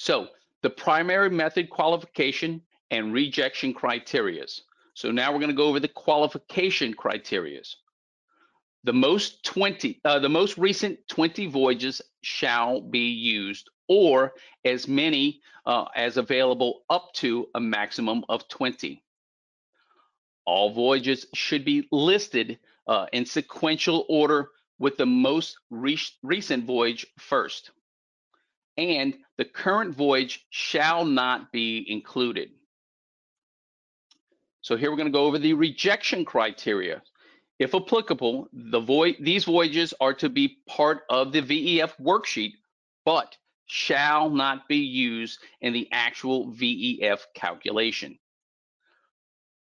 So the primary method qualification and rejection criterias. So now we're going to go over the qualification criterias. The most 20, uh, the most recent 20 voyages shall be used or as many uh, as available up to a maximum of 20. All voyages should be listed uh, in sequential order with the most re recent voyage first. And the current voyage shall not be included. So here we're going to go over the rejection criteria. If applicable, the voy these voyages are to be part of the VEF worksheet, but shall not be used in the actual VEF calculation.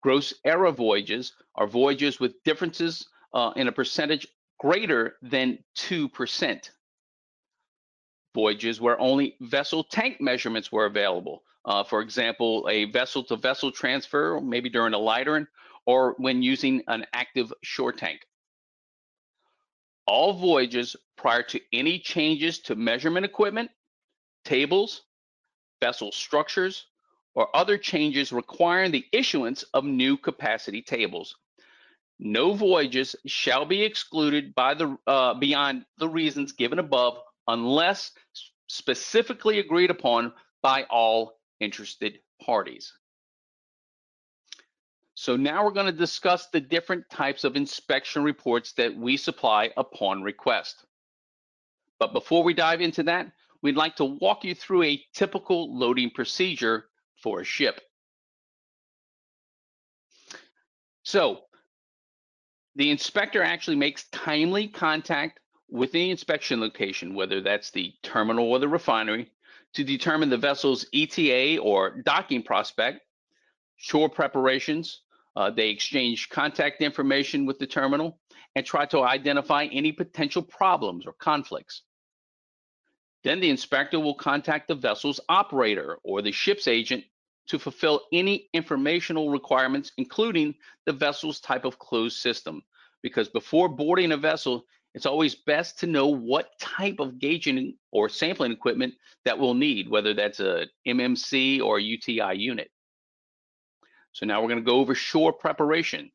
Gross error voyages are voyages with differences uh, in a percentage greater than 2%. Voyages where only vessel tank measurements were available. Uh, for example, a vessel to vessel transfer, maybe during a lightering, or when using an active shore tank. All voyages prior to any changes to measurement equipment, tables, vessel structures, or other changes requiring the issuance of new capacity tables. No voyages shall be excluded by the uh, beyond the reasons given above unless specifically agreed upon by all interested parties. So now we're going to discuss the different types of inspection reports that we supply upon request. But before we dive into that, we'd like to walk you through a typical loading procedure for a ship. So the inspector actually makes timely contact with the inspection location, whether that's the terminal or the refinery, to determine the vessel's ETA or docking prospect, shore preparations, uh, they exchange contact information with the terminal and try to identify any potential problems or conflicts. Then the inspector will contact the vessel's operator or the ship's agent to fulfill any informational requirements, including the vessel's type of closed system. Because before boarding a vessel, it's always best to know what type of gauging or sampling equipment that we'll need, whether that's a MMC or a UTI unit. So now we're going to go over shore preparation.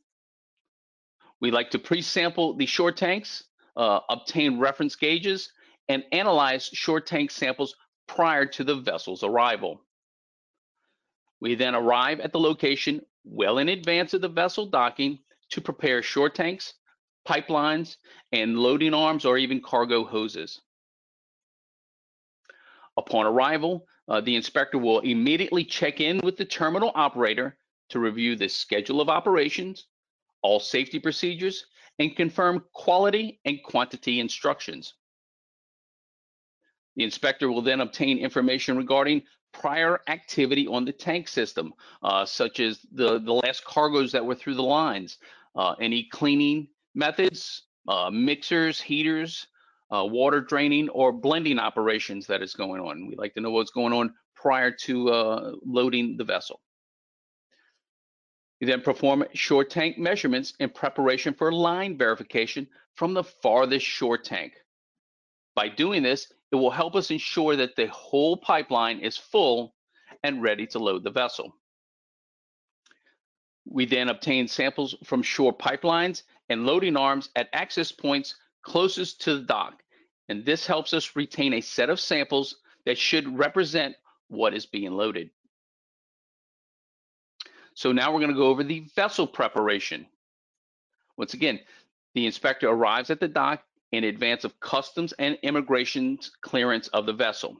We like to pre-sample the shore tanks, uh, obtain reference gauges, and analyze shore tank samples prior to the vessel's arrival. We then arrive at the location well in advance of the vessel docking to prepare shore tanks, pipelines, and loading arms or even cargo hoses. Upon arrival, uh, the inspector will immediately check in with the terminal operator to review the schedule of operations, all safety procedures, and confirm quality and quantity instructions. The inspector will then obtain information regarding prior activity on the tank system, uh, such as the, the last cargoes that were through the lines, uh, any cleaning methods, uh, mixers, heaters, uh, water draining, or blending operations that is going on. We like to know what's going on prior to uh, loading the vessel. You then perform shore tank measurements in preparation for line verification from the farthest shore tank. By doing this, it will help us ensure that the whole pipeline is full and ready to load the vessel. We then obtain samples from shore pipelines and loading arms at access points closest to the dock. And this helps us retain a set of samples that should represent what is being loaded. So now we're going to go over the vessel preparation. Once again, the inspector arrives at the dock in advance of customs and immigration's clearance of the vessel.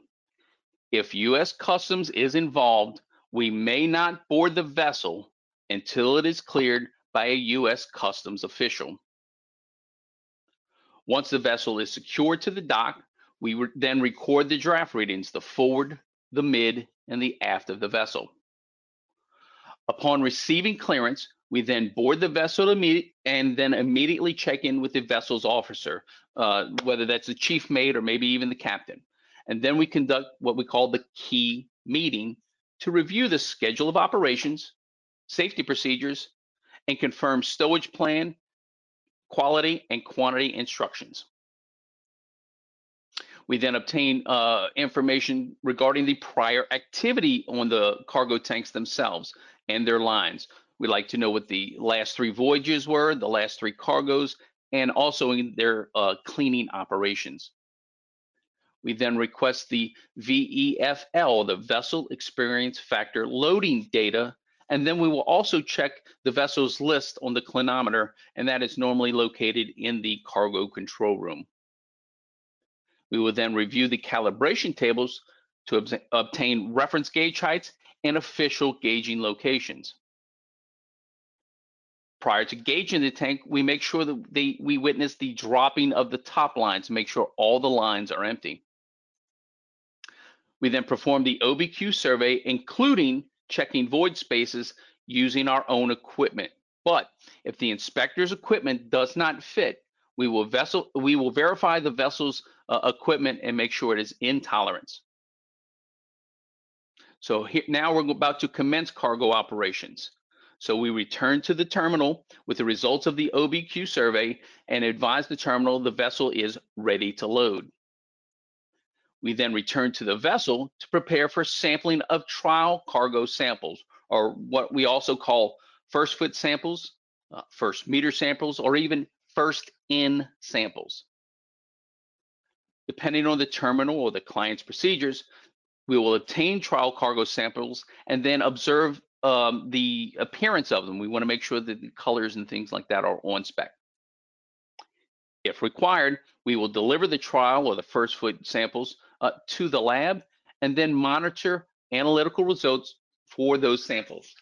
If U.S. Customs is involved, we may not board the vessel until it is cleared by a U.S. Customs official. Once the vessel is secured to the dock, we re then record the draft readings, the forward, the mid, and the aft of the vessel. Upon receiving clearance, we then board the vessel and then immediately check in with the vessel's officer, uh, whether that's the chief mate or maybe even the captain. And then we conduct what we call the key meeting to review the schedule of operations, safety procedures, and confirm stowage plan, quality, and quantity instructions. We then obtain uh, information regarding the prior activity on the cargo tanks themselves and their lines. We like to know what the last three voyages were, the last three cargoes, and also in their uh, cleaning operations. We then request the VEFL, the Vessel Experience Factor loading data, and then we will also check the vessel's list on the clinometer, and that is normally located in the cargo control room. We will then review the calibration tables to ob obtain reference gauge heights and official gauging locations. Prior to gauging the tank, we make sure that they, we witness the dropping of the top lines to make sure all the lines are empty. We then perform the OBQ survey, including checking void spaces using our own equipment. But if the inspector's equipment does not fit, we will vessel we will verify the vessel's uh, equipment and make sure it is in tolerance. So here, now we're about to commence cargo operations. So we return to the terminal with the results of the OBQ survey and advise the terminal the vessel is ready to load. We then return to the vessel to prepare for sampling of trial cargo samples, or what we also call first foot samples, uh, first meter samples, or even first in samples. Depending on the terminal or the client's procedures, we will obtain trial cargo samples and then observe um, the appearance of them. We want to make sure that the colors and things like that are on spec. If required, we will deliver the trial or the first foot samples uh, to the lab and then monitor analytical results for those samples.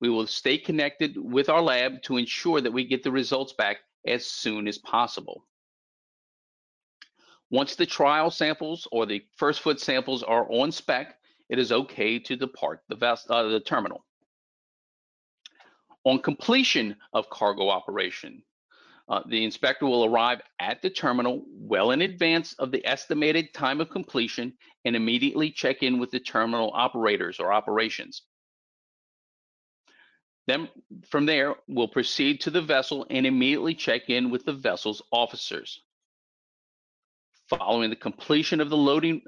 We will stay connected with our lab to ensure that we get the results back as soon as possible. Once the trial samples or the first foot samples are on spec, it is okay to depart the, uh, the terminal. On completion of cargo operation, uh, the inspector will arrive at the terminal well in advance of the estimated time of completion and immediately check in with the terminal operators or operations. Then from there, we'll proceed to the vessel and immediately check in with the vessel's officers. Following the completion of the loading,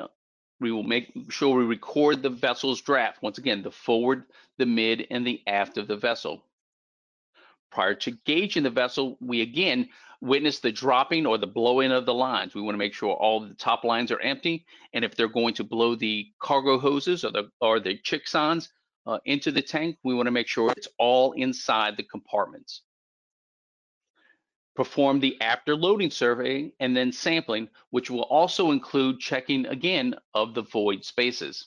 we will make sure we record the vessel's draft. Once again, the forward, the mid, and the aft of the vessel. Prior to gauging the vessel, we again witness the dropping or the blowing of the lines. We want to make sure all the top lines are empty. And if they're going to blow the cargo hoses or the, or the Chiksans uh, into the tank, we want to make sure it's all inside the compartments. Perform the after loading survey and then sampling, which will also include checking again of the void spaces.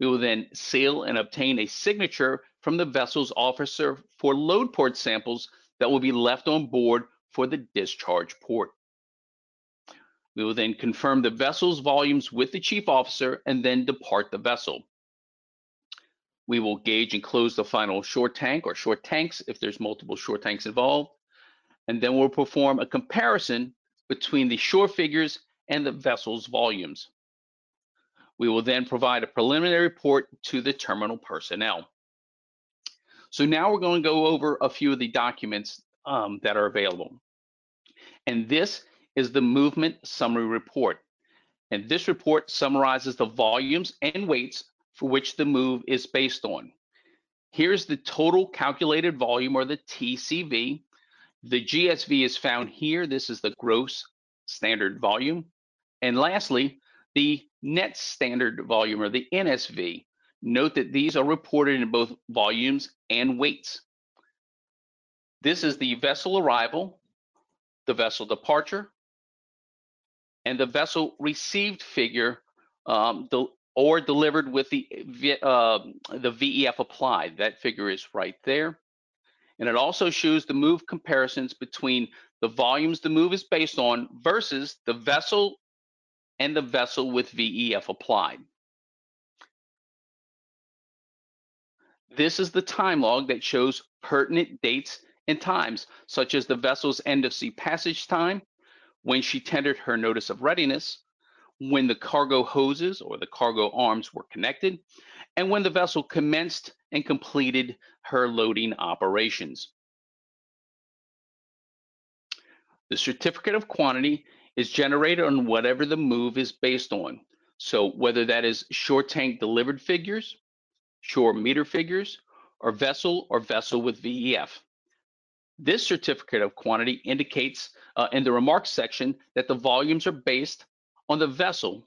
We will then seal and obtain a signature from the vessel's officer for load port samples that will be left on board for the discharge port. We will then confirm the vessel's volumes with the chief officer and then depart the vessel. We will gauge and close the final shore tank or shore tanks if there's multiple shore tanks involved. And then we'll perform a comparison between the shore figures and the vessel's volumes. We will then provide a preliminary report to the terminal personnel. So now we're going to go over a few of the documents um, that are available. And this is the movement summary report. And this report summarizes the volumes and weights for which the move is based on. Here's the total calculated volume or the TCV. The GSV is found here. This is the gross standard volume. And lastly, the net standard volume or the NSV. Note that these are reported in both volumes and weights. This is the vessel arrival, the vessel departure, and the vessel received figure um, the, or delivered with the, uh, the VEF applied. That figure is right there. And it also shows the move comparisons between the volumes the move is based on versus the vessel and the vessel with VEF applied. This is the time log that shows pertinent dates and times, such as the vessel's end of sea passage time, when she tendered her notice of readiness, when the cargo hoses or the cargo arms were connected, and when the vessel commenced and completed her loading operations. The certificate of quantity is generated on whatever the move is based on. So whether that is shore tank delivered figures, shore meter figures, or vessel or vessel with VEF. This certificate of quantity indicates uh, in the remarks section that the volumes are based on the vessel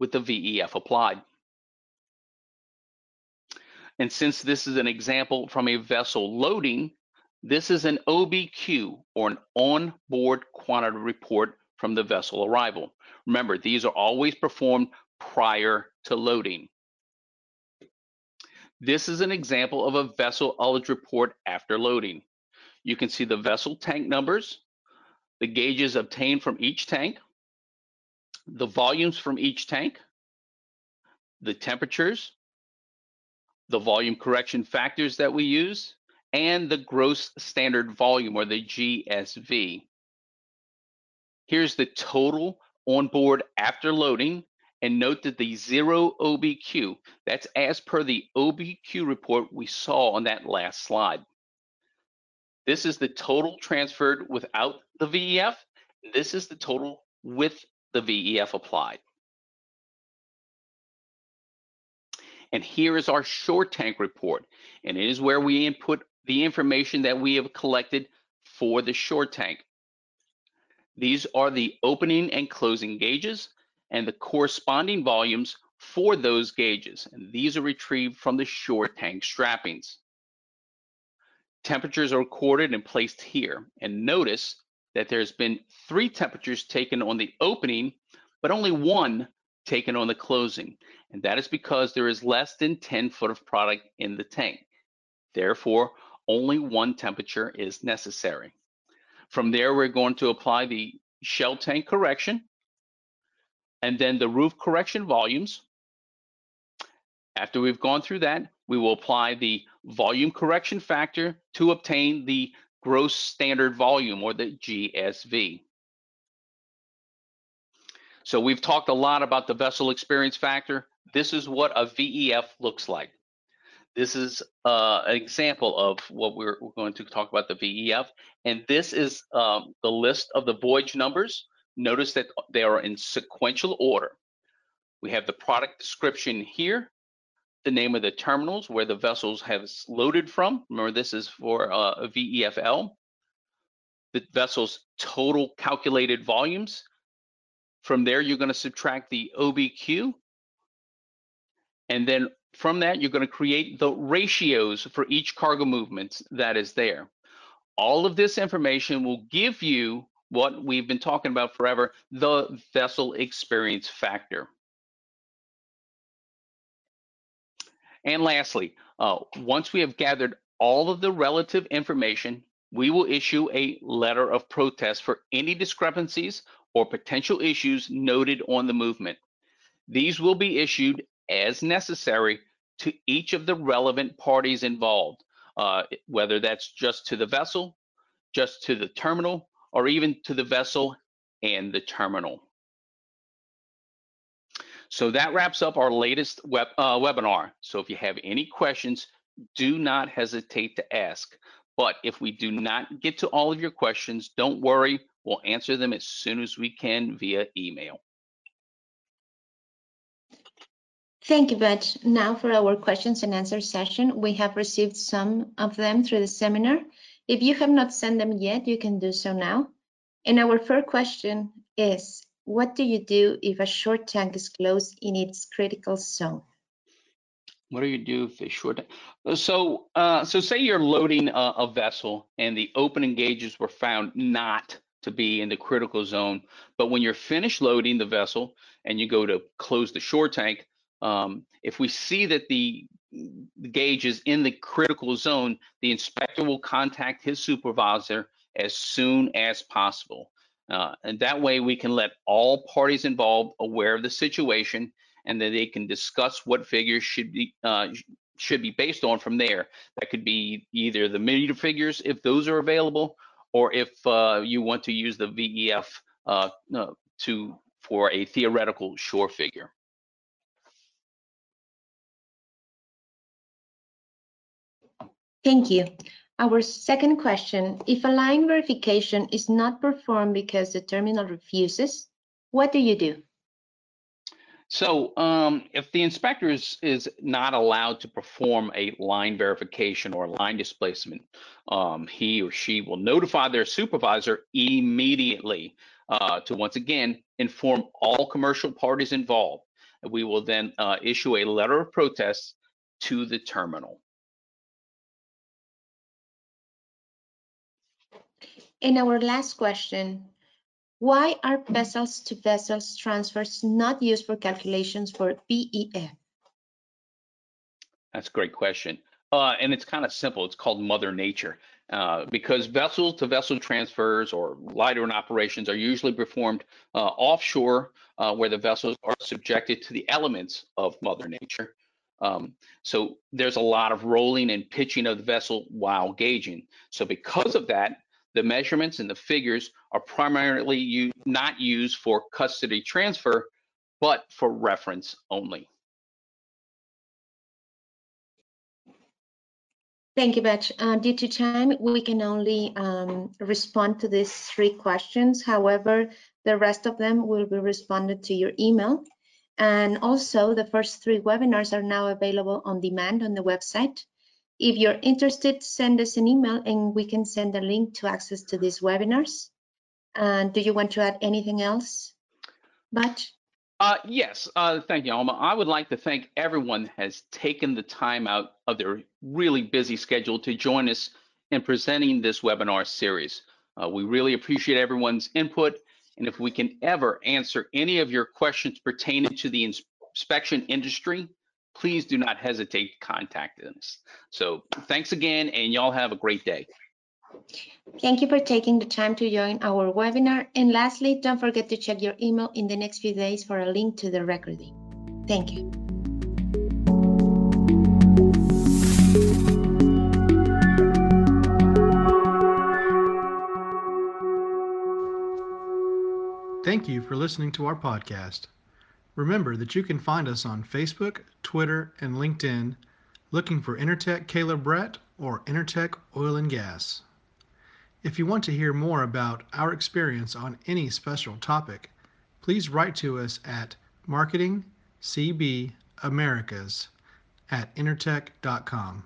with the VEF applied. And since this is an example from a vessel loading, this is an OBQ or an on-board quantity report from the vessel arrival. Remember, these are always performed prior to loading. This is an example of a vessel ullage report after loading. You can see the vessel tank numbers, the gauges obtained from each tank, the volumes from each tank, the temperatures, the volume correction factors that we use, and the gross standard volume or the GSV. Here's the total on board after loading and note that the zero OBQ, that's as per the OBQ report we saw on that last slide. This is the total transferred without the VEF. This is the total with the VEF applied. And here is our shore tank report. And it is where we input the information that we have collected for the shore tank. These are the opening and closing gauges and the corresponding volumes for those gauges. And these are retrieved from the shore tank strappings. Temperatures are recorded and placed here. And notice that there's been three temperatures taken on the opening, but only one taken on the closing. And that is because there is less than 10 foot of product in the tank. Therefore, only one temperature is necessary. From there, we're going to apply the shell tank correction and then the roof correction volumes. After we've gone through that, we will apply the volume correction factor to obtain the gross standard volume or the GSV. So we've talked a lot about the vessel experience factor. This is what a VEF looks like. This is uh, an example of what we're, we're, going to talk about the VEF. And this is um, the list of the voyage numbers. Notice that they are in sequential order. We have the product description here, the name of the terminals where the vessels have loaded from. Remember, this is for uh, a VEFL. The vessel's total calculated volumes. From there, you're going to subtract the OBQ. And then from that, you're going to create the ratios for each cargo movement that is there. All of this information will give you what we've been talking about forever, the vessel experience factor. And lastly, uh, once we have gathered all of the relative information, we will issue a letter of protest for any discrepancies or potential issues noted on the movement. These will be issued as necessary to each of the relevant parties involved, uh, whether that's just to the vessel, just to the terminal, or even to the vessel and the terminal. So that wraps up our latest web, uh, webinar. So if you have any questions, do not hesitate to ask. But if we do not get to all of your questions, don't worry, we'll answer them as soon as we can via email. Thank you, Bud. Now for our questions and answer session. We have received some of them through the seminar. If you have not sent them yet, you can do so now. And our first question is, what do you do if a shore tank is closed in its critical zone? What do you do if a shore tank? So, uh, so say you're loading a, a vessel and the opening gauges were found not to be in the critical zone, but when you're finished loading the vessel and you go to close the shore tank, um, if we see that the gauge is in the critical zone, the inspector will contact his supervisor as soon as possible. Uh, and that way we can let all parties involved aware of the situation and that they can discuss what figures should be uh, should be based on from there. That could be either the meter figures if those are available, or if uh, you want to use the VEF uh, uh, to for a theoretical shore figure. Thank you. Our second question, if a line verification is not performed because the terminal refuses, what do you do? So um, if the inspector is, is not allowed to perform a line verification or line displacement, um, he or she will notify their supervisor immediately uh, to once again inform all commercial parties involved. We will then uh, issue a letter of protest to the terminal. And our last question, why are vessels to vessels transfers not used for calculations for VEF? That's a great question. Uh, and it's kind of simple. It's called Mother Nature. Uh, because vessel to vessel transfers or lightering operations are usually performed uh, offshore uh, where the vessels are subjected to the elements of Mother Nature. Um, so there's a lot of rolling and pitching of the vessel while gauging. So because of that, the measurements and the figures are primarily not used for custody transfer, but for reference only. Thank you, Betch. Uh, due to time, we can only um, respond to these three questions. However, the rest of them will be responded to your email. And also, the first three webinars are now available on demand on the website. If you're interested, send us an email and we can send a link to access to these webinars. And do you want to add anything else, But Uh, yes, uh, thank you, Alma. I would like to thank everyone has taken the time out of their really busy schedule to join us in presenting this webinar series. Uh, we really appreciate everyone's input, and if we can ever answer any of your questions pertaining to the inspection industry, please do not hesitate to contact us. So thanks again, and y'all have a great day. Thank you for taking the time to join our webinar. And lastly, don't forget to check your email in the next few days for a link to the recording. Thank you. Thank you for listening to our podcast. Remember that you can find us on Facebook, Twitter, and LinkedIn looking for Intertek Caleb Brett or Intertek Oil and Gas. If you want to hear more about our experience on any special topic, please write to us at marketingcbamericas at intertek.com.